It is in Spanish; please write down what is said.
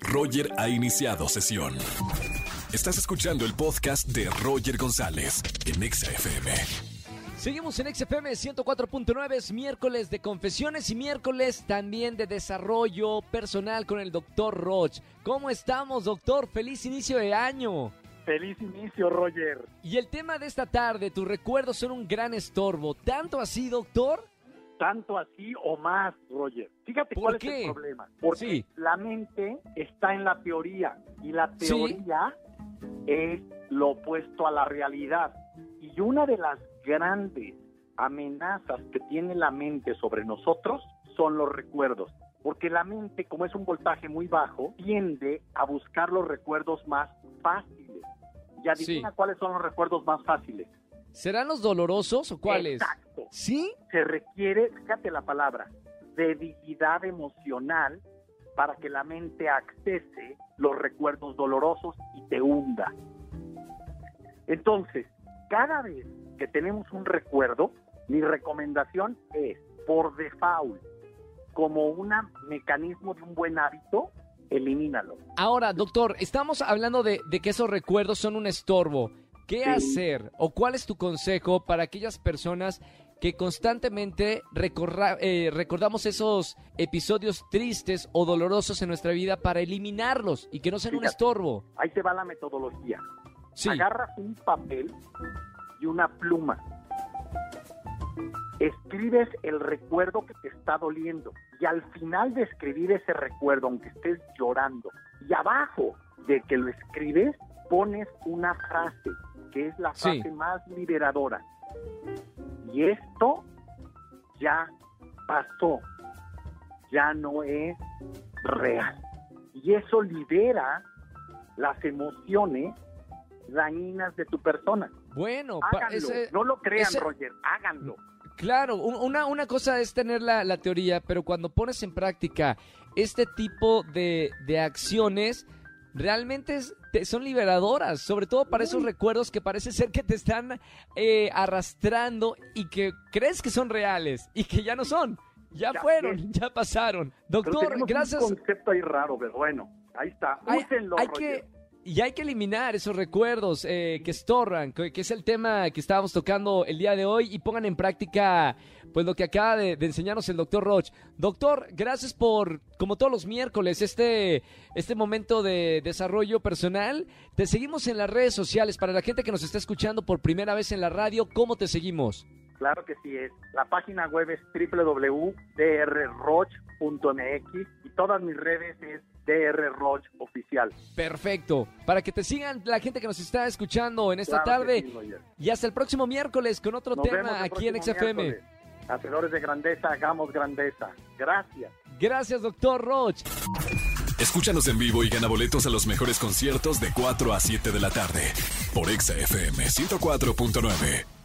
Roger ha iniciado sesión. Estás escuchando el podcast de Roger González en Exa FM. Seguimos en XFM 104.9, es miércoles de confesiones y miércoles también de desarrollo personal con el doctor Roch. ¿Cómo estamos, doctor? Feliz inicio de año. Feliz inicio, Roger. Y el tema de esta tarde, tus recuerdos son un gran estorbo. ¿Tanto así, doctor? Tanto así o más, Roger. Fíjate ¿Por cuál es el problema. Porque Sí. la mente está en la teoría y la Sí. teoría es lo opuesto a la realidad. Y una de las grandes amenazas que tiene la mente sobre nosotros son los recuerdos. Porque la mente, como es un voltaje muy bajo, tiende a buscar los recuerdos más fáciles. Y adivina Sí. cuáles son los recuerdos más fáciles. ¿Serán los dolorosos o cuáles? Exacto. ¿Sí? se requiere, fíjate la palabra, debilidad emocional para que la mente accese los recuerdos dolorosos y te hunda. Entonces, cada vez que tenemos un recuerdo, mi recomendación es, por default, como un mecanismo de un buen hábito, elimínalo. Ahora, doctor, estamos hablando de, de que esos recuerdos son un estorbo. ¿Qué Sí. hacer o cuál es tu consejo para aquellas personas que constantemente recorra- eh, recordamos esos episodios tristes o dolorosos en nuestra vida para eliminarlos y que no sean un estorbo? Ahí te va la metodología. Sí, Agarras un papel y una pluma. Escribes el recuerdo que te está doliendo. Y al final de escribir ese recuerdo, aunque estés llorando, y abajo de que lo escribes, pones una frase, que es la Sí. frase más liberadora. Y esto ya pasó, ya no es real. Y eso libera las emociones dañinas de tu persona. bueno, Háganlo. ese- no lo crean, ese- Roger. Háganlo. Claro, un- una, una cosa es tener la, la teoría, pero cuando pones en práctica este tipo de, de acciones, realmente es- te- son liberadoras, sobre todo para esos recuerdos que parece ser que te están eh, arrastrando y que crees que son reales y que ya no son. Ya, Ya fueron, ya pasaron. Doctor, gracias. un concepto ahí raro, pero bueno, ahí está. Hay, Úsenlo, hay que y hay que eliminar esos recuerdos eh, que estorban, que, es el tema que estábamos tocando el día de hoy y pongan en práctica pues lo que acaba de, de enseñarnos el doctor Roch. Doctor, gracias por, como todos los miércoles, este, este momento de desarrollo personal. Te seguimos en las redes sociales. Para la gente que nos está escuchando por primera vez en la radio, ¿cómo te seguimos? Claro que sí es. La página web es www.drroch.mx y todas mis redes es drroch oficial. Perfecto. Para que te sigan la gente que nos está escuchando en esta Claro tarde. sí. Y hasta el próximo miércoles con otro Nos tema aquí en XFM. miércoles. Hacedores de grandeza, hagamos grandeza. Gracias. Gracias, doctor Roch. Escúchanos en vivo y gana boletos a los mejores conciertos de 4 a 7 de la tarde por Exa FM 104.9.